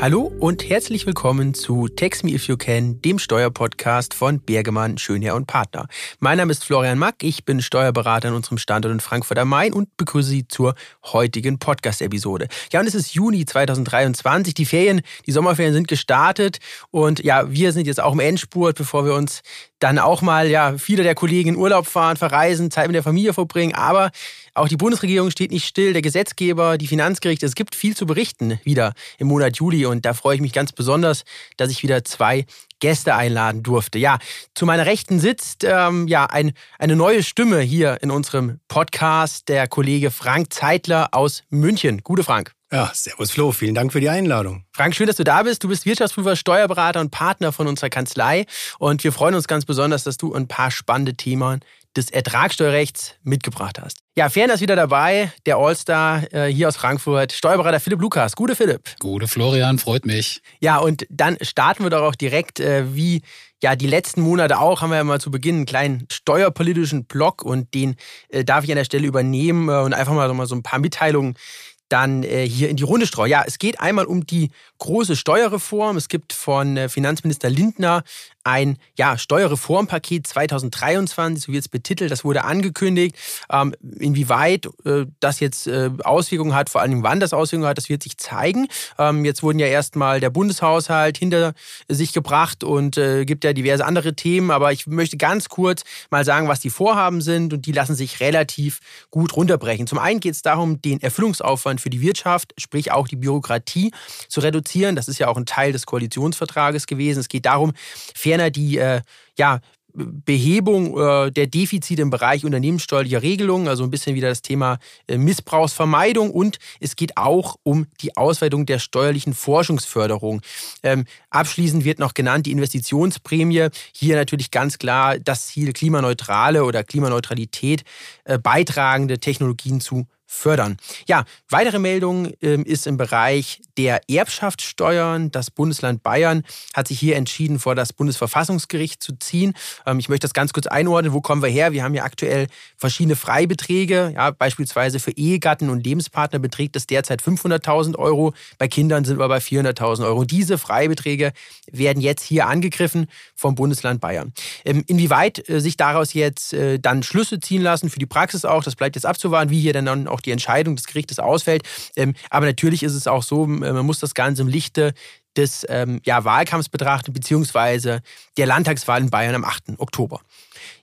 Hallo und herzlich willkommen zu Text Me If You Can, dem Steuerpodcast von Bergemann, Schönherr und Partner. Mein Name ist Florian Mack, ich bin Steuerberater an unserem Standort in Frankfurt am Main und begrüße Sie zur heutigen Podcast-Episode. Ja, und es ist Juni 2023, die Ferien, die Sommerferien sind gestartet und ja, wir sind jetzt auch im Endspurt, bevor wir uns dann auch mal, ja, viele der Kollegen in Urlaub fahren, verreisen, Zeit mit der Familie verbringen, aber auch die Bundesregierung steht nicht still, der Gesetzgeber, die Finanzgerichte. Es gibt viel zu berichten wieder im Monat Juli und da freue ich mich ganz besonders, dass ich wieder zwei Gäste einladen durfte. Ja, zu meiner Rechten sitzt ähm, ja ein, eine neue Stimme hier in unserem Podcast, der Kollege Frank Zeitler aus München. Gute Frank. Ja, servus Flo, vielen Dank für die Einladung. Frank, schön, dass du da bist. Du bist Wirtschaftsprüfer, Steuerberater und Partner von unserer Kanzlei und wir freuen uns ganz besonders, dass du ein paar spannende Themen des Ertragssteuerrechts mitgebracht hast. Ja, Ferner ist wieder dabei, der Allstar äh, hier aus Frankfurt, Steuerberater Philipp Lukas. Gute Philipp. Gute Florian, freut mich. Ja, und dann starten wir doch auch direkt, äh, wie ja die letzten Monate auch, haben wir ja mal zu Beginn einen kleinen steuerpolitischen Block und den äh, darf ich an der Stelle übernehmen äh, und einfach mal, mal so ein paar Mitteilungen dann äh, hier in die Runde streuen. Ja, es geht einmal um die große Steuerreform. Es gibt von äh, Finanzminister Lindner ein ja, Steuerreformpaket 2023, so wird es betitelt, das wurde angekündigt. Ähm, inwieweit äh, das jetzt äh, Auswirkungen hat, vor allem wann das Auswirkungen hat, das wird sich zeigen. Ähm, jetzt wurden ja erstmal der Bundeshaushalt hinter sich gebracht und äh, gibt ja diverse andere Themen, aber ich möchte ganz kurz mal sagen, was die Vorhaben sind und die lassen sich relativ gut runterbrechen. Zum einen geht es darum, den Erfüllungsaufwand für die Wirtschaft, sprich auch die Bürokratie, zu reduzieren. Das ist ja auch ein Teil des Koalitionsvertrages gewesen. Es geht darum, ferner die äh, ja, Behebung äh, der Defizite im Bereich unternehmenssteuerlicher Regelungen, also ein bisschen wieder das Thema äh, Missbrauchsvermeidung und es geht auch um die Ausweitung der steuerlichen Forschungsförderung. Ähm, abschließend wird noch genannt die Investitionsprämie. Hier natürlich ganz klar das Ziel, klimaneutrale oder Klimaneutralität äh, beitragende Technologien zu fördern. Ja, weitere Meldung ähm, ist im Bereich der Erbschaftssteuern. Das Bundesland Bayern hat sich hier entschieden, vor das Bundesverfassungsgericht zu ziehen. Ähm, ich möchte das ganz kurz einordnen. Wo kommen wir her? Wir haben ja aktuell verschiedene Freibeträge. Ja, beispielsweise für Ehegatten und Lebenspartner beträgt es derzeit 500.000 Euro. Bei Kindern sind wir bei 400.000 Euro. Diese Freibeträge werden jetzt hier angegriffen vom Bundesland Bayern. Ähm, inwieweit äh, sich daraus jetzt äh, dann Schlüsse ziehen lassen für die Praxis auch, das bleibt jetzt abzuwarten, wie hier dann auch auch die Entscheidung des Gerichtes ausfällt. Ähm, aber natürlich ist es auch so, man muss das Ganze im Lichte des ähm, ja, Wahlkampfs betrachten, beziehungsweise der Landtagswahl in Bayern am 8. Oktober.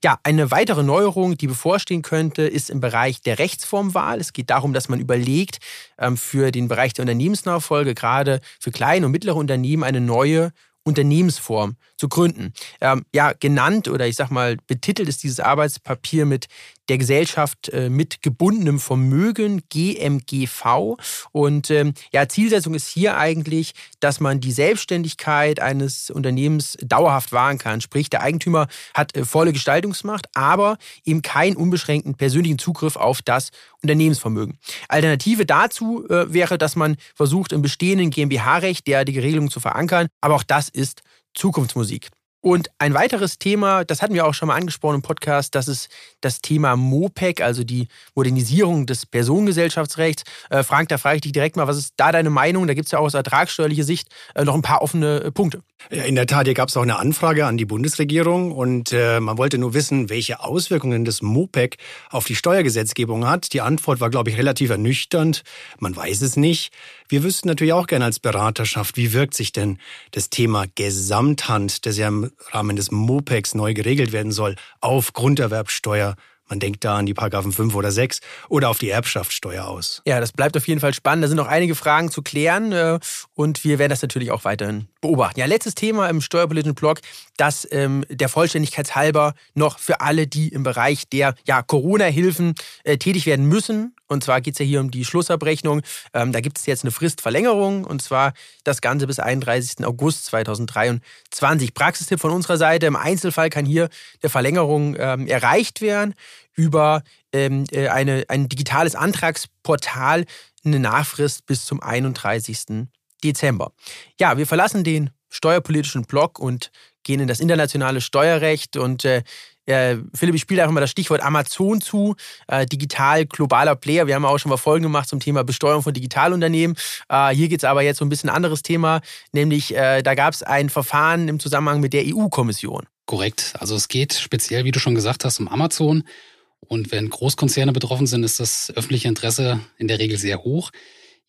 Ja, eine weitere Neuerung, die bevorstehen könnte, ist im Bereich der Rechtsformwahl. Es geht darum, dass man überlegt, ähm, für den Bereich der Unternehmensnachfolge, gerade für kleine und mittlere Unternehmen, eine neue Unternehmensform zu gründen. Ähm, ja, genannt oder ich sag mal, betitelt ist dieses Arbeitspapier mit der Gesellschaft äh, mit gebundenem Vermögen, GMGV. Und ähm, ja, Zielsetzung ist hier eigentlich, dass man die Selbstständigkeit eines Unternehmens dauerhaft wahren kann. Sprich, der Eigentümer hat äh, volle Gestaltungsmacht, aber eben keinen unbeschränkten persönlichen Zugriff auf das Unternehmensvermögen. Alternative dazu äh, wäre, dass man versucht, im bestehenden GmbH-Recht derartige Regelungen zu verankern. Aber auch das ist Zukunftsmusik. Und ein weiteres Thema, das hatten wir auch schon mal angesprochen im Podcast, das ist das Thema MOPEC, also die Modernisierung des Personengesellschaftsrechts. Äh, Frank, da frage ich dich direkt mal, was ist da deine Meinung? Da gibt es ja auch aus ertragssteuerlicher Sicht äh, noch ein paar offene äh, Punkte. Ja, in der Tat, hier gab es auch eine Anfrage an die Bundesregierung und äh, man wollte nur wissen, welche Auswirkungen das MOPEC auf die Steuergesetzgebung hat. Die Antwort war, glaube ich, relativ ernüchternd. Man weiß es nicht. Wir wüssten natürlich auch gerne als Beraterschaft, wie wirkt sich denn das Thema Gesamthand, das ja im Rahmen des MOPEX neu geregelt werden soll, auf Grunderwerbsteuer man denkt da an die Paragraphen 5 oder 6 oder auf die Erbschaftssteuer aus. Ja, das bleibt auf jeden Fall spannend. Da sind noch einige Fragen zu klären äh, und wir werden das natürlich auch weiterhin beobachten. Ja, letztes Thema im steuerpolitischen Blog, das ähm, der Vollständigkeit halber noch für alle, die im Bereich der ja, Corona-Hilfen äh, tätig werden müssen. Und zwar geht es ja hier um die Schlussabrechnung. Ähm, da gibt es jetzt eine Fristverlängerung und zwar das Ganze bis 31. August 2023. Praxistipp von unserer Seite. Im Einzelfall kann hier eine Verlängerung ähm, erreicht werden über ähm, äh, eine, ein digitales Antragsportal, eine Nachfrist bis zum 31. Dezember. Ja, wir verlassen den steuerpolitischen Block und gehen in das internationale Steuerrecht und äh, Philipp, ich spiele einfach mal das Stichwort Amazon zu, äh, digital globaler Player. Wir haben auch schon mal Folgen gemacht zum Thema Besteuerung von Digitalunternehmen. Äh, hier geht es aber jetzt so ein bisschen anderes Thema, nämlich äh, da gab es ein Verfahren im Zusammenhang mit der EU-Kommission. Korrekt. Also es geht speziell, wie du schon gesagt hast, um Amazon. Und wenn Großkonzerne betroffen sind, ist das öffentliche Interesse in der Regel sehr hoch.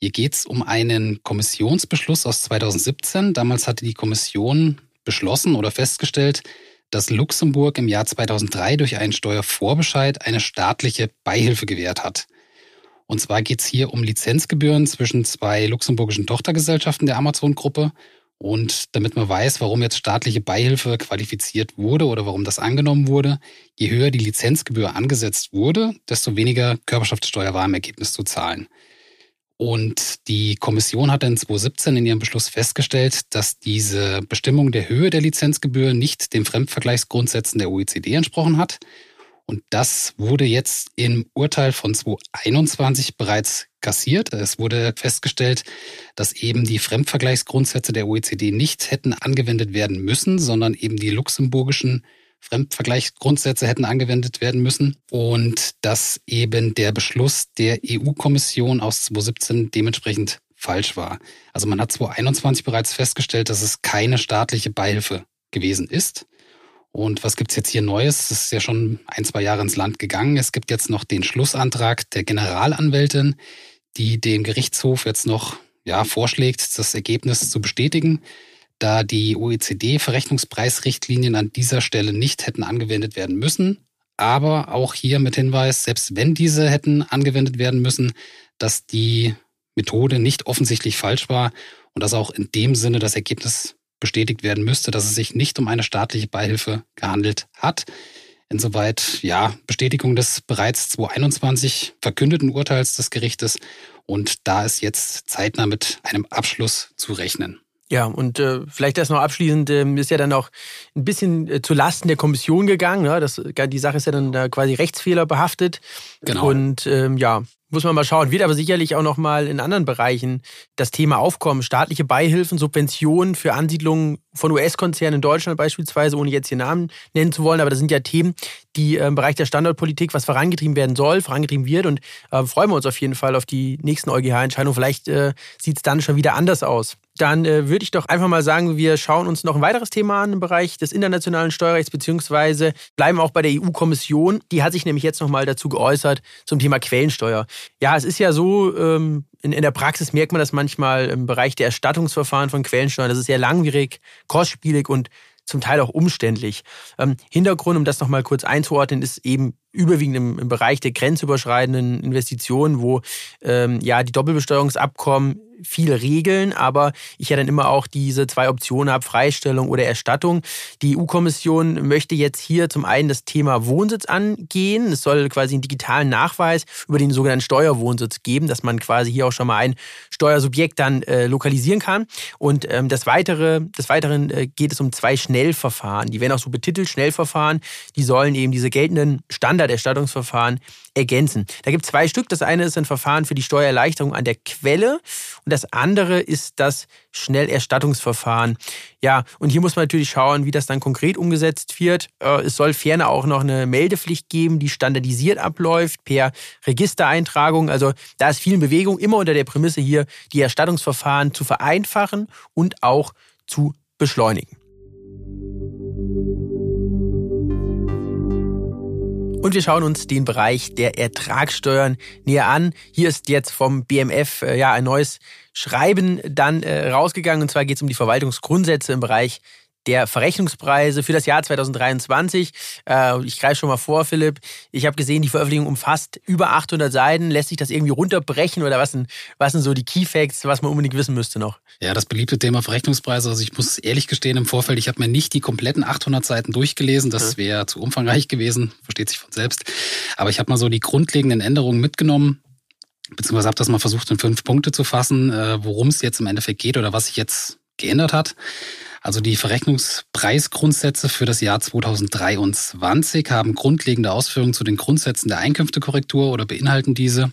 Hier geht es um einen Kommissionsbeschluss aus 2017. Damals hatte die Kommission beschlossen oder festgestellt, dass Luxemburg im Jahr 2003 durch einen Steuervorbescheid eine staatliche Beihilfe gewährt hat. Und zwar geht es hier um Lizenzgebühren zwischen zwei luxemburgischen Tochtergesellschaften der Amazon-Gruppe. Und damit man weiß, warum jetzt staatliche Beihilfe qualifiziert wurde oder warum das angenommen wurde, je höher die Lizenzgebühr angesetzt wurde, desto weniger Körperschaftssteuer war im Ergebnis zu zahlen. Und die Kommission hat dann 2017 in ihrem Beschluss festgestellt, dass diese Bestimmung der Höhe der Lizenzgebühr nicht den Fremdvergleichsgrundsätzen der OECD entsprochen hat. Und das wurde jetzt im Urteil von 2021 bereits kassiert. Es wurde festgestellt, dass eben die Fremdvergleichsgrundsätze der OECD nicht hätten angewendet werden müssen, sondern eben die luxemburgischen Fremdvergleichsgrundsätze hätten angewendet werden müssen und dass eben der Beschluss der EU-Kommission aus 2017 dementsprechend falsch war. Also man hat 2021 bereits festgestellt, dass es keine staatliche Beihilfe gewesen ist. Und was gibt's jetzt hier Neues? Es ist ja schon ein, zwei Jahre ins Land gegangen. Es gibt jetzt noch den Schlussantrag der Generalanwältin, die dem Gerichtshof jetzt noch ja, vorschlägt, das Ergebnis zu bestätigen da die OECD-Verrechnungspreisrichtlinien an dieser Stelle nicht hätten angewendet werden müssen. Aber auch hier mit Hinweis, selbst wenn diese hätten angewendet werden müssen, dass die Methode nicht offensichtlich falsch war und dass auch in dem Sinne das Ergebnis bestätigt werden müsste, dass es sich nicht um eine staatliche Beihilfe gehandelt hat. Insoweit, ja, Bestätigung des bereits 2021 verkündeten Urteils des Gerichtes und da ist jetzt zeitnah mit einem Abschluss zu rechnen. Ja, und äh, vielleicht das noch abschließend, äh, ist ja dann auch ein bisschen äh, zu Lasten der Kommission gegangen. Ne? Das, die Sache ist ja dann da quasi Rechtsfehler behaftet. Genau. Und ähm, ja, muss man mal schauen. Wird aber sicherlich auch noch mal in anderen Bereichen das Thema aufkommen. Staatliche Beihilfen, Subventionen für Ansiedlungen von US-Konzernen in Deutschland beispielsweise, ohne jetzt hier Namen nennen zu wollen. Aber das sind ja Themen, die äh, im Bereich der Standortpolitik was vorangetrieben werden soll, vorangetrieben wird. Und äh, freuen wir uns auf jeden Fall auf die nächsten EuGH-Entscheidungen. Vielleicht äh, sieht es dann schon wieder anders aus. Dann äh, würde ich doch einfach mal sagen, wir schauen uns noch ein weiteres Thema an im Bereich des internationalen Steuerrechts, beziehungsweise bleiben auch bei der EU-Kommission. Die hat sich nämlich jetzt nochmal dazu geäußert zum Thema Quellensteuer. Ja, es ist ja so, ähm, in, in der Praxis merkt man das manchmal im Bereich der Erstattungsverfahren von Quellensteuern. Das ist sehr langwierig, kostspielig und zum Teil auch umständlich. Ähm, Hintergrund, um das nochmal kurz einzuordnen, ist eben überwiegend im, im, Bereich der grenzüberschreitenden Investitionen, wo ähm, ja die Doppelbesteuerungsabkommen viel regeln, aber ich ja dann immer auch diese zwei Optionen habe, Freistellung oder Erstattung. Die EU-Kommission möchte jetzt hier zum einen das Thema Wohnsitz angehen. Es soll quasi einen digitalen Nachweis über den sogenannten Steuerwohnsitz geben, dass man quasi hier auch schon mal ein Steuersubjekt dann äh, lokalisieren kann. Und ähm, das Weitere, des Weiteren äh, geht es um zwei Schnellverfahren. Die werden auch so betitelt, Schnellverfahren. Die sollen eben diese geltenden Standarderstattungsverfahren ergänzen. Da gibt es zwei Stück. Das eine ist ein Verfahren für die Steuererleichterung an der Quelle und das andere ist das Schnellerstattungsverfahren. Ja, und hier muss man natürlich schauen, wie das dann konkret umgesetzt wird. Äh, es soll ferner auch noch eine Meldepflicht geben, die standardisiert abläuft per Registereintragung. Also da ist viel in Bewegung, immer unter der Prämisse hier, die Erstattungsverfahren zu vereinfachen und auch zu beschleunigen. Und wir schauen uns den Bereich der Ertragssteuern näher an. Hier ist jetzt vom BMF äh, ja ein neues Schreiben dann äh, rausgegangen. Und zwar geht es um die Verwaltungsgrundsätze im Bereich der Verrechnungspreise für das Jahr 2023. Äh, ich greife schon mal vor, Philipp. Ich habe gesehen, die Veröffentlichung umfasst über 800 Seiten. Lässt sich das irgendwie runterbrechen oder was sind, was sind so die Key Facts, was man unbedingt wissen müsste noch? Ja, das beliebte Thema Verrechnungspreise. Also ich muss ehrlich gestehen im Vorfeld, ich habe mir nicht die kompletten 800 Seiten durchgelesen. Das wäre zu umfangreich gewesen, versteht sich von selbst. Aber ich habe mal so die grundlegenden Änderungen mitgenommen beziehungsweise habe das mal versucht in fünf Punkte zu fassen, äh, worum es jetzt im Endeffekt geht oder was sich jetzt geändert hat. Also die Verrechnungspreisgrundsätze für das Jahr 2023 haben grundlegende Ausführungen zu den Grundsätzen der Einkünftekorrektur oder beinhalten diese.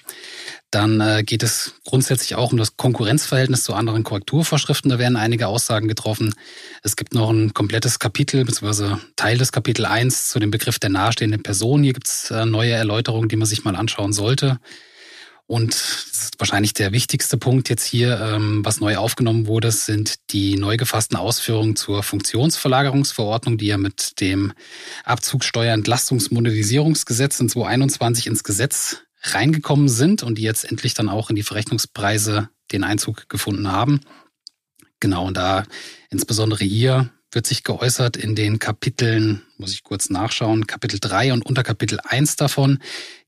Dann äh, geht es grundsätzlich auch um das Konkurrenzverhältnis zu anderen Korrekturvorschriften. Da werden einige Aussagen getroffen. Es gibt noch ein komplettes Kapitel bzw. Teil des Kapitel 1 zu dem Begriff der nahestehenden Person. Hier gibt es äh, neue Erläuterungen, die man sich mal anschauen sollte. Und wahrscheinlich der wichtigste Punkt jetzt hier, ähm, was neu aufgenommen wurde, sind die neu gefassten Ausführungen zur Funktionsverlagerungsverordnung, die ja mit dem Abzugssteuerentlastungsmodernisierungsgesetz in 2021 ins Gesetz reingekommen sind und die jetzt endlich dann auch in die Verrechnungspreise den Einzug gefunden haben. Genau, und da insbesondere hier wird sich geäußert in den Kapiteln, muss ich kurz nachschauen, Kapitel 3 und Unterkapitel 1 davon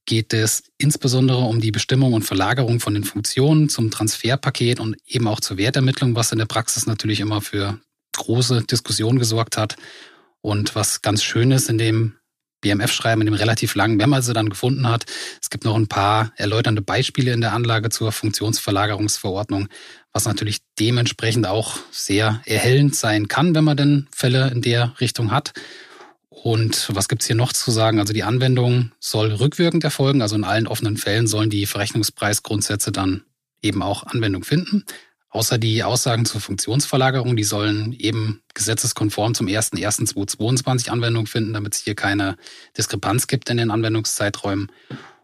geht es insbesondere um die Bestimmung und Verlagerung von den Funktionen zum Transferpaket und eben auch zur Wertermittlung, was in der Praxis natürlich immer für große Diskussionen gesorgt hat. Und was ganz schön ist in dem BMF-Schreiben, in dem relativ langen, wenn man sie dann gefunden hat. Es gibt noch ein paar erläuternde Beispiele in der Anlage zur Funktionsverlagerungsverordnung, was natürlich dementsprechend auch sehr erhellend sein kann, wenn man denn Fälle in der Richtung hat. Und was gibt's hier noch zu sagen? Also die Anwendung soll rückwirkend erfolgen. Also in allen offenen Fällen sollen die Verrechnungspreisgrundsätze dann eben auch Anwendung finden. Außer die Aussagen zur Funktionsverlagerung, die sollen eben gesetzeskonform zum 01.01.2022 Anwendung finden, damit es hier keine Diskrepanz gibt in den Anwendungszeiträumen.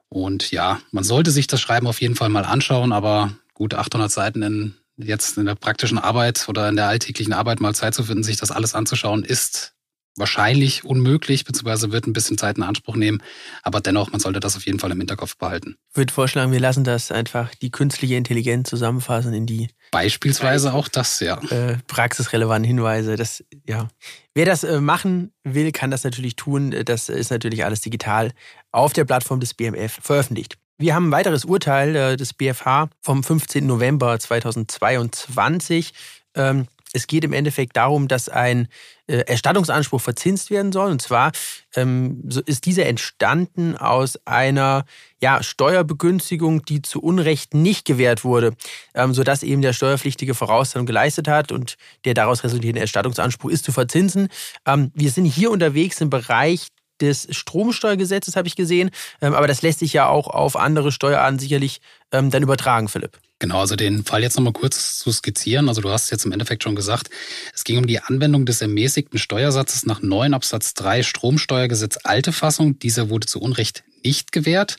Und ja, man sollte sich das Schreiben auf jeden Fall mal anschauen, aber gute 800 Seiten in jetzt in der praktischen Arbeit oder in der alltäglichen Arbeit mal Zeit zu finden, sich das alles anzuschauen, ist wahrscheinlich unmöglich, beziehungsweise wird ein bisschen Zeit in Anspruch nehmen. Aber dennoch, man sollte das auf jeden Fall im Hinterkopf behalten. Ich würde vorschlagen, wir lassen das einfach die künstliche Intelligenz zusammenfassen in die Beispielsweise auch das, ja. Äh, praxisrelevanten Hinweise. Das, ja. Wer das äh, machen will, kann das natürlich tun. Das ist natürlich alles digital auf der Plattform des BMF veröffentlicht. Wir haben ein weiteres Urteil äh, des BFH vom 15. November 2022. Ähm, es geht im Endeffekt darum, dass ein äh, Erstattungsanspruch verzinst werden soll. Und zwar ähm, so ist dieser entstanden aus einer ja, Steuerbegünstigung, die zu Unrecht nicht gewährt wurde, ähm, sodass eben der Steuerpflichtige Vorauszahlung geleistet hat und der daraus resultierende Erstattungsanspruch ist zu verzinsen. Ähm, wir sind hier unterwegs im Bereich des Stromsteuergesetzes, habe ich gesehen. Ähm, aber das lässt sich ja auch auf andere Steuerarten sicherlich ähm, dann übertragen, Philipp. Genau, also den Fall jetzt nochmal kurz zu skizzieren. Also du hast jetzt im Endeffekt schon gesagt, es ging um die Anwendung des ermäßigten Steuersatzes nach 9 Absatz 3 Stromsteuergesetz alte Fassung. Dieser wurde zu Unrecht nicht gewährt.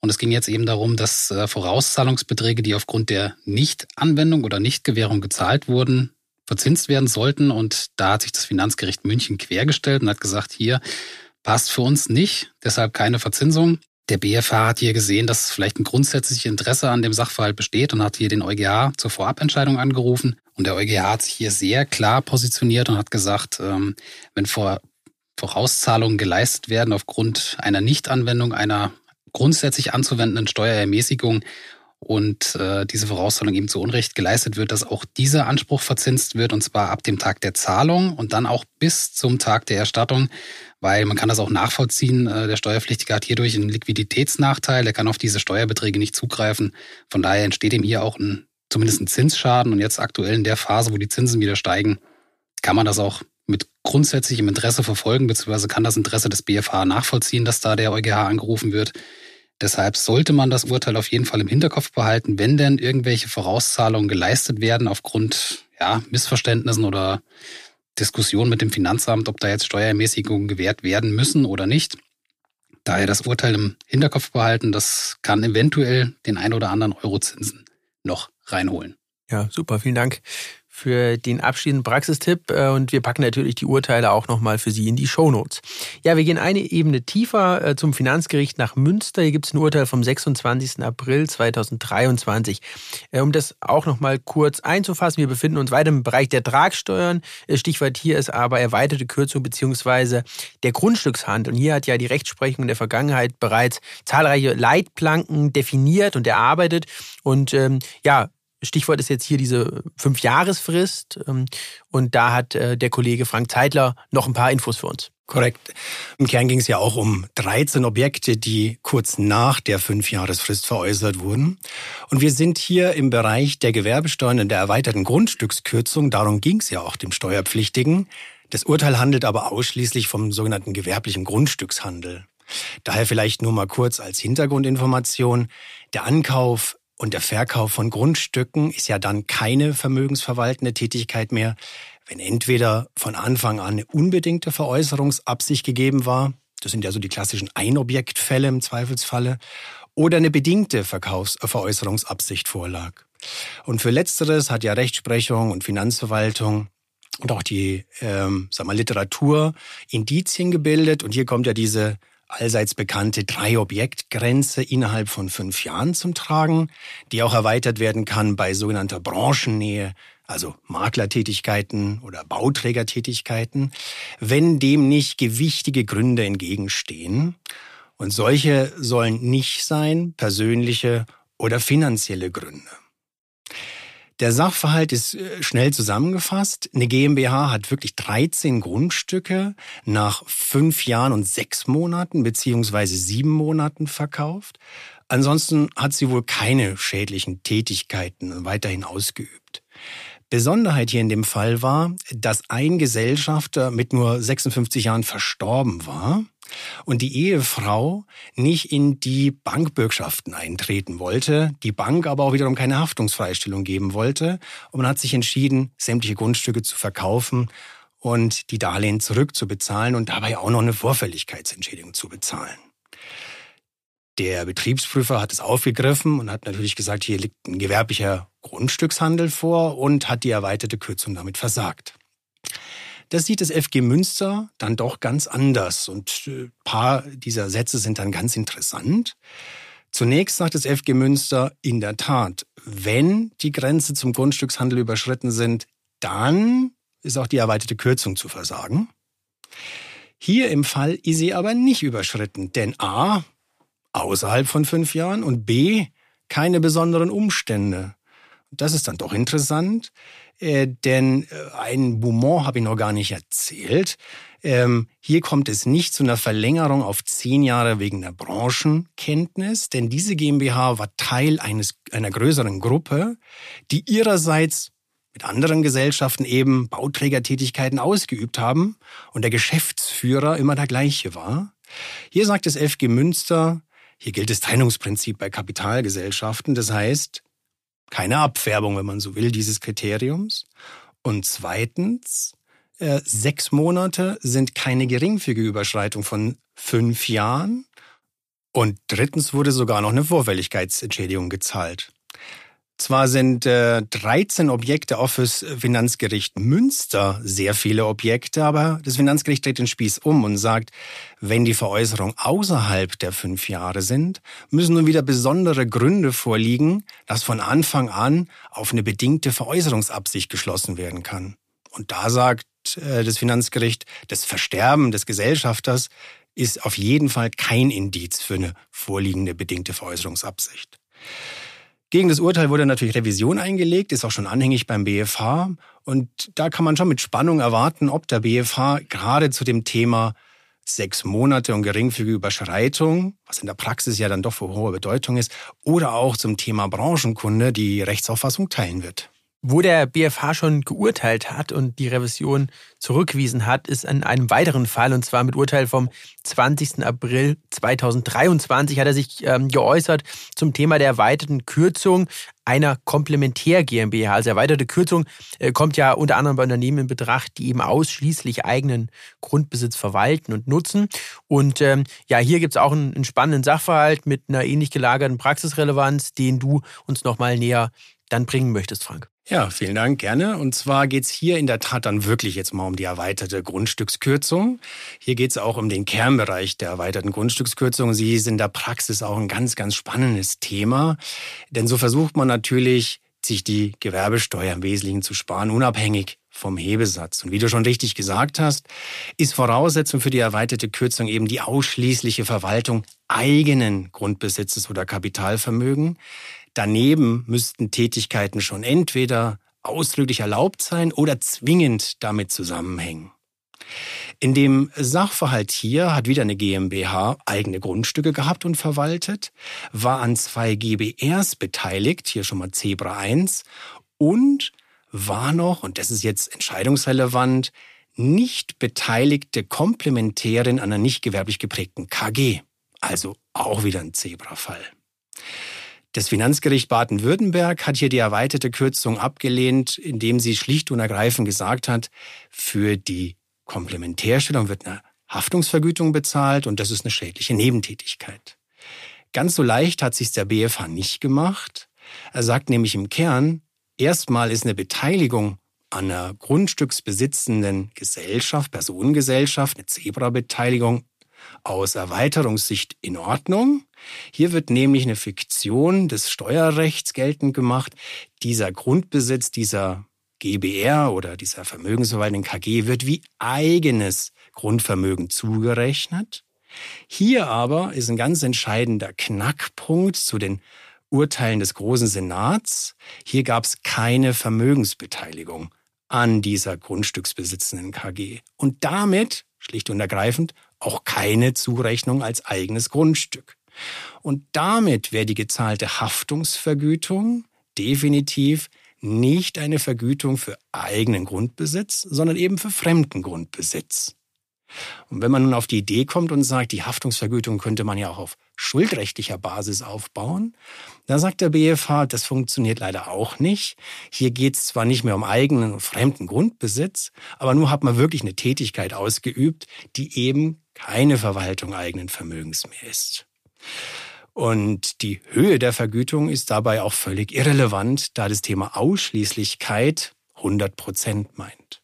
Und es ging jetzt eben darum, dass äh, Vorauszahlungsbeträge, die aufgrund der Nichtanwendung oder Nichtgewährung gezahlt wurden, verzinst werden sollten. Und da hat sich das Finanzgericht München quergestellt und hat gesagt, hier passt für uns nicht, deshalb keine Verzinsung. Der BFH hat hier gesehen, dass vielleicht ein grundsätzliches Interesse an dem Sachverhalt besteht und hat hier den EuGH zur Vorabentscheidung angerufen. Und der EuGH hat sich hier sehr klar positioniert und hat gesagt, ähm, wenn Vorauszahlungen geleistet werden aufgrund einer Nichtanwendung einer grundsätzlich anzuwendenden Steuerermäßigung und äh, diese Vorauszahlung eben zu Unrecht geleistet wird, dass auch dieser Anspruch verzinst wird und zwar ab dem Tag der Zahlung und dann auch bis zum Tag der Erstattung weil man kann das auch nachvollziehen. Äh, der Steuerpflichtige hat hierdurch einen Liquiditätsnachteil, er kann auf diese Steuerbeträge nicht zugreifen. Von daher entsteht ihm hier auch ein, zumindest ein Zinsschaden. Und jetzt aktuell in der Phase, wo die Zinsen wieder steigen, kann man das auch mit grundsätzlichem Interesse verfolgen, beziehungsweise kann das Interesse des BFH nachvollziehen, dass da der EuGH angerufen wird. Deshalb sollte man das Urteil auf jeden Fall im Hinterkopf behalten, wenn denn irgendwelche Vorauszahlungen geleistet werden aufgrund ja, Missverständnissen oder Diskussion mit dem Finanzamt, ob da jetzt Steuerermäßigungen gewährt werden müssen oder nicht. Daher das Urteil im Hinterkopf behalten, das kann eventuell den ein oder anderen Eurozinsen noch reinholen. Ja, super, vielen Dank für den abschließenden Praxistipp äh, und wir packen natürlich die Urteile auch nochmal für Sie in die Shownotes. Ja, wir gehen eine Ebene tiefer äh, zum Finanzgericht nach Münster. Hier gibt es ein Urteil vom 26. April 2023. Äh, um das auch nochmal kurz einzufassen, wir befinden uns weiter im Bereich der Tragsteuern. Stichwort hier ist aber erweiterte Kürzung beziehungsweise der Grundstückshandel. Und hier hat ja die Rechtsprechung in der Vergangenheit bereits zahlreiche Leitplanken definiert und erarbeitet. Und ähm, ja, Stichwort ist jetzt hier diese Fünfjahresfrist. Ähm, und da hat äh, der Kollege Frank Zeitler noch ein paar Infos für uns. Korrekt. Im Kern ging es ja auch um 13 Objekte, die kurz nach der Fünfjahresfrist veräußert wurden. Und wir sind hier im Bereich der Gewerbesteuern und der erweiterten Grundstückskürzung. Darum ging es ja auch dem Steuerpflichtigen. Das Urteil handelt aber ausschließlich vom sogenannten gewerblichen Grundstückshandel. Daher vielleicht nur mal kurz als Hintergrundinformation. Der Ankauf und der Verkauf von Grundstücken ist ja dann keine vermögensverwaltende Tätigkeit mehr, wenn entweder von Anfang an eine unbedingte Veräußerungsabsicht gegeben war, das sind ja so die klassischen Einobjektfälle im Zweifelsfalle, oder eine bedingte Verkaufs äh, Veräußerungsabsicht vorlag. Und für letzteres hat ja Rechtsprechung und Finanzverwaltung und auch die ähm, sag mal, Literatur Indizien gebildet. Und hier kommt ja diese allseits bekannte Drei-Objekt-Grenze innerhalb von fünf Jahren zum Tragen, die auch erweitert werden kann bei sogenannter Branchennähe, also Maklertätigkeiten oder Bauträgertätigkeiten, wenn dem nicht gewichtige Gründe entgegenstehen. Und solche sollen nicht sein persönliche oder finanzielle Gründe. Der Sachverhalt ist äh, schnell zusammengefasst. Eine GmbH hat wirklich 13 Grundstücke nach fünf Jahren und sechs Monaten beziehungsweise sieben Monaten verkauft. Ansonsten hat sie wohl keine schädlichen Tätigkeiten weiterhin ausgeübt. Besonderheit hier in dem Fall war, dass ein Gesellschafter mit nur 56 Jahren verstorben war und die Ehefrau nicht in die Bankbürgschaften eintreten wollte, die Bank aber auch wiederum keine Haftungsfreistellung geben wollte und man hat sich entschieden, sämtliche Grundstücke zu verkaufen und die Darlehen zurückzubezahlen und dabei auch noch eine Vorfälligkeitsentschädigung zu bezahlen. Der Betriebsprüfer hat es aufgegriffen und hat natürlich gesagt, hier liegt ein gewerblicher Grundstückshandel vor und hat die erweiterte Kürzung damit versagt. Das sieht das FG Münster dann doch ganz anders und ein äh, paar dieser Sätze sind dann ganz interessant. Zunächst sagt das FG Münster, in der Tat, wenn die Grenze zum Grundstückshandel überschritten sind, dann ist auch die erweiterte Kürzung zu versagen. Hier im Fall ist sie aber nicht überschritten, denn a, außerhalb von fünf Jahren und B, keine besonderen Umstände. Das ist dann doch interessant, äh, denn äh, ein Beaumont habe ich noch gar nicht erzählt. Ähm, hier kommt es nicht zu einer Verlängerung auf zehn Jahre wegen der Branchenkenntnis, denn diese GmbH war Teil eines, einer größeren Gruppe, die ihrerseits mit anderen Gesellschaften eben Bauträgertätigkeiten ausgeübt haben und der Geschäftsführer immer der gleiche war. Hier sagt das FG Münster, hier gilt das Trennungsprinzip bei Kapitalgesellschaften. Das heißt, keine Abfärbung, wenn man so will, dieses Kriteriums. Und zweitens, äh, sechs Monate sind keine geringfügige Überschreitung von fünf Jahren. Und drittens wurde sogar noch eine Vorfälligkeitsentschädigung gezahlt. Zwar sind äh, 13 Objekte auch fürs Finanzgericht Münster sehr viele Objekte, aber das Finanzgericht dreht den Spieß um und sagt, wenn die Veräußerung außerhalb der fünf Jahre sind, müssen nun wieder besondere Gründe vorliegen, dass von Anfang an auf eine bedingte Veräußerungsabsicht geschlossen werden kann. Und da sagt äh, das Finanzgericht, das Versterben des Gesellschafters ist auf jeden Fall kein Indiz für eine vorliegende bedingte Veräußerungsabsicht. Gegen das Urteil wurde natürlich Revision eingelegt, ist auch schon anhängig beim BFH. Und da kann man schon mit Spannung erwarten, ob der BFH gerade zu dem Thema sechs Monate und geringfügige Überschreitung, was in der Praxis ja dann doch von hoher Bedeutung ist, oder auch zum Thema Branchenkunde die Rechtsauffassung teilen wird. Wo der BFH schon geurteilt hat und die Revision zurückgewiesen hat, ist in einem weiteren Fall, und zwar mit Urteil vom 20. April 2023, hat er sich ähm, geäußert zum Thema der erweiterten Kürzung einer Komplementär GmbH. Also erweiterte Kürzung äh, kommt ja unter anderem bei Unternehmen in Betracht, die eben ausschließlich eigenen Grundbesitz verwalten und nutzen. Und ähm, ja, hier gibt es auch einen, einen spannenden Sachverhalt mit einer ähnlich gelagerten Praxisrelevanz, den du uns nochmal näher dann bringen möchtest, Frank. Ja, vielen Dank, gerne. Und zwar geht's hier in der Tat dann wirklich jetzt mal um die erweiterte Grundstückskürzung. Hier geht's auch um den Kernbereich der erweiterten Grundstückskürzung. Sie ist in der Praxis auch ein ganz, ganz spannendes Thema. Denn so versucht man natürlich, sich die Gewerbesteuer im Wesentlichen zu sparen, unabhängig vom Hebesatz. Und wie du schon richtig gesagt hast, ist Voraussetzung für die erweiterte Kürzung eben die ausschließliche Verwaltung eigenen Grundbesitzes oder Kapitalvermögen. Daneben müssten Tätigkeiten schon entweder ausdrücklich erlaubt sein oder zwingend damit zusammenhängen. In dem Sachverhalt hier hat wieder eine GmbH eigene Grundstücke gehabt und verwaltet, war an zwei GBRs beteiligt, hier schon mal Zebra 1, und war noch, und das ist jetzt entscheidungsrelevant, nicht beteiligte Komplementärin einer nicht gewerblich geprägten KG. Also auch wieder ein Zebra-Fall. Das Finanzgericht Baden-Württemberg hat hier die erweiterte Kürzung abgelehnt, indem sie schlicht und ergreifend gesagt hat, für die Komplementärstellung wird eine Haftungsvergütung bezahlt und das ist eine schädliche Nebentätigkeit. Ganz so leicht hat sich der BFH nicht gemacht. Er sagt nämlich im Kern, erstmal ist eine Beteiligung an einer grundstücksbesitzenden Gesellschaft, Personengesellschaft, eine Zebra-Beteiligung aus Erweiterungssicht in Ordnung. Hier wird nämlich eine Fiktion des Steuerrechts geltend gemacht. Dieser Grundbesitz dieser GBR oder dieser Vermögensverwaltung KG wird wie eigenes Grundvermögen zugerechnet. Hier aber ist ein ganz entscheidender Knackpunkt zu den Urteilen des Großen Senats. Hier gab es keine Vermögensbeteiligung an dieser grundstücksbesitzenden KG und damit, schlicht und ergreifend, auch keine Zurechnung als eigenes Grundstück. Und damit wäre die gezahlte Haftungsvergütung definitiv nicht eine Vergütung für eigenen Grundbesitz, sondern eben für fremden Grundbesitz. Und wenn man nun auf die Idee kommt und sagt, die Haftungsvergütung könnte man ja auch auf schuldrechtlicher Basis aufbauen, dann sagt der BFH, das funktioniert leider auch nicht. Hier geht es zwar nicht mehr um eigenen und fremden Grundbesitz, aber nur hat man wirklich eine Tätigkeit ausgeübt, die eben keine Verwaltung eigenen Vermögens mehr ist. Und die Höhe der Vergütung ist dabei auch völlig irrelevant, da das Thema Ausschließlichkeit 100 Prozent meint.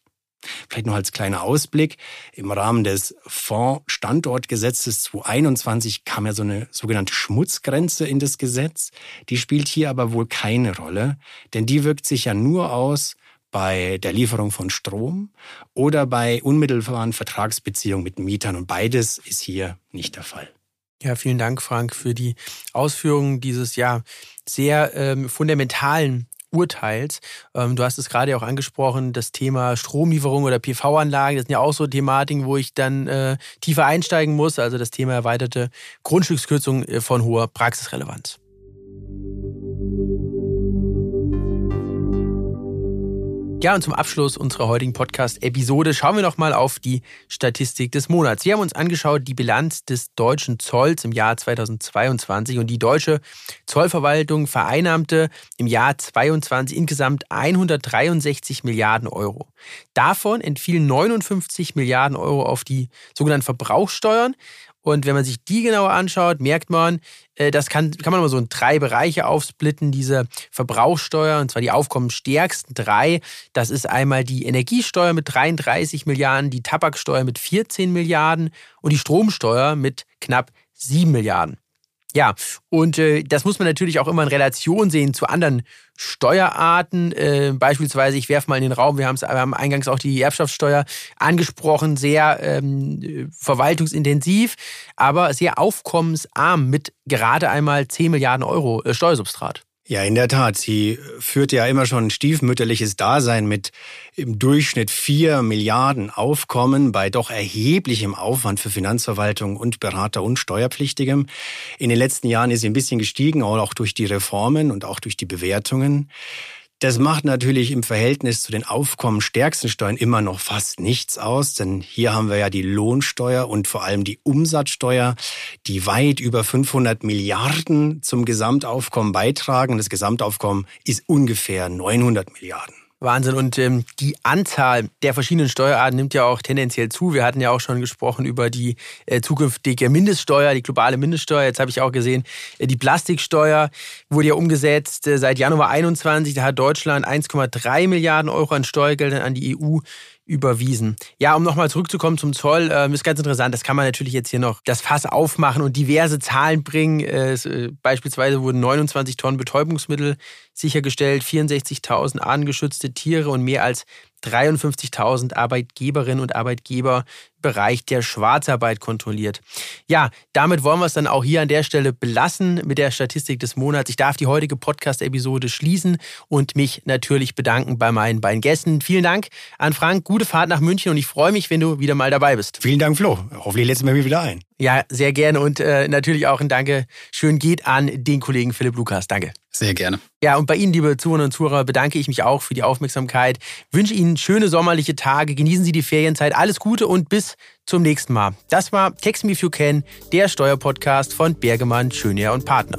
Vielleicht noch als kleiner Ausblick. Im Rahmen des Fonds-Standortgesetzes 2021 kam ja so eine sogenannte Schmutzgrenze in das Gesetz. Die spielt hier aber wohl keine Rolle, denn die wirkt sich ja nur aus bei der Lieferung von Strom oder bei unmittelbaren Vertragsbeziehungen mit Mietern und beides ist hier nicht der Fall. Ja, vielen Dank, Frank, für die Ausführungen dieses ja sehr ähm, fundamentalen Urteils. Ähm, du hast es gerade auch angesprochen, das Thema Stromlieferung oder PV-Anlagen, das sind ja auch so Thematiken, wo ich dann äh, tiefer einsteigen muss. Also das Thema erweiterte Grundstückskürzung äh, von hoher Praxisrelevanz. Ja, und zum Abschluss unserer heutigen Podcast-Episode schauen wir noch mal auf die Statistik des Monats. Wir haben uns angeschaut die Bilanz des deutschen Zolls im Jahr 2022 und die deutsche Zollverwaltung vereinnahmte im Jahr 2022 insgesamt 163 Milliarden Euro. Davon entfielen 59 Milliarden Euro auf die sogenannten Verbrauchssteuern und wenn man sich die genauer anschaut, merkt man, das kann, kann man immer so in drei Bereiche aufsplitten, diese Verbrauchssteuer, und zwar die aufkommensstärksten drei. Das ist einmal die Energiesteuer mit 33 Milliarden, die Tabaksteuer mit 14 Milliarden und die Stromsteuer mit knapp 7 Milliarden. Ja, und äh, das muss man natürlich auch immer in Relation sehen zu anderen Steuerarten. Äh, beispielsweise, ich werfe mal in den Raum, wir, wir haben eingangs auch die Erbschaftssteuer angesprochen, sehr ähm, verwaltungsintensiv, aber sehr aufkommensarm mit gerade einmal 10 Milliarden Euro äh, Steuersubstrat. Ja, in der Tat. Sie führt ja immer schon ein stiefmütterliches Dasein mit im Durchschnitt vier Milliarden Aufkommen bei doch erheblichem Aufwand für Finanzverwaltung und Berater und Steuerpflichtigem. In den letzten Jahren ist sie ein bisschen gestiegen, auch durch die Reformen und auch durch die Bewertungen. Das macht natürlich im Verhältnis zu den aufkommenstärksten Steuern immer noch fast nichts aus, denn hier haben wir ja die Lohnsteuer und vor allem die Umsatzsteuer, die weit über 500 Milliarden zum Gesamtaufkommen beitragen. Das Gesamtaufkommen ist ungefähr 900 Milliarden. Wahnsinn. Und ähm, die Anzahl der verschiedenen Steuerarten nimmt ja auch tendenziell zu. Wir hatten ja auch schon gesprochen über die äh, zukünftige Mindeststeuer, die globale Mindeststeuer. Jetzt habe ich auch gesehen, äh, die Plastiksteuer wurde ja umgesetzt äh, seit Januar 21. Da hat Deutschland 1,3 Milliarden Euro an Steuergeldern an die EU überwiesen. Ja, um nochmal zurückzukommen zum Zoll, äh, ist ganz interessant, das kann man natürlich jetzt hier noch das Fass aufmachen und diverse Zahlen bringen. Äh beispielsweise wurden 29 Tonnen Betäubungsmittel sichergestellt, 64.000 artengeschützte Tiere und mehr als 53.000 Arbeitgeberinnen und Arbeitgeber Bereich der Schwarzarbeit kontrolliert. Ja, damit wollen wir es dann auch hier an der Stelle belassen mit der Statistik des Monats. Ich darf die heutige Podcast-Episode schließen und mich natürlich bedanken bei meinen beiden Gästen. Vielen Dank an Frank, gute Fahrt nach München und ich freue mich, wenn du wieder mal dabei bist. Vielen Dank, Flo. Hoffentlich lädst du mir wieder ein. Ja, sehr gerne und äh, natürlich auch ein Danke schön geht an den Kollegen Philipp Lukas. Danke. Sehr gerne. Ja, und bei Ihnen, liebe Zuhörerinnen und Zuhörer, bedanke ich mich auch für die Aufmerksamkeit. Wünsche Ihnen schöne sommerliche Tage, genießen Sie die Ferienzeit, alles Gute und bis zum nächsten Mal. Das war Text Me If You Can, der Steuerpodcast von Bergemann, Schönier und Partner.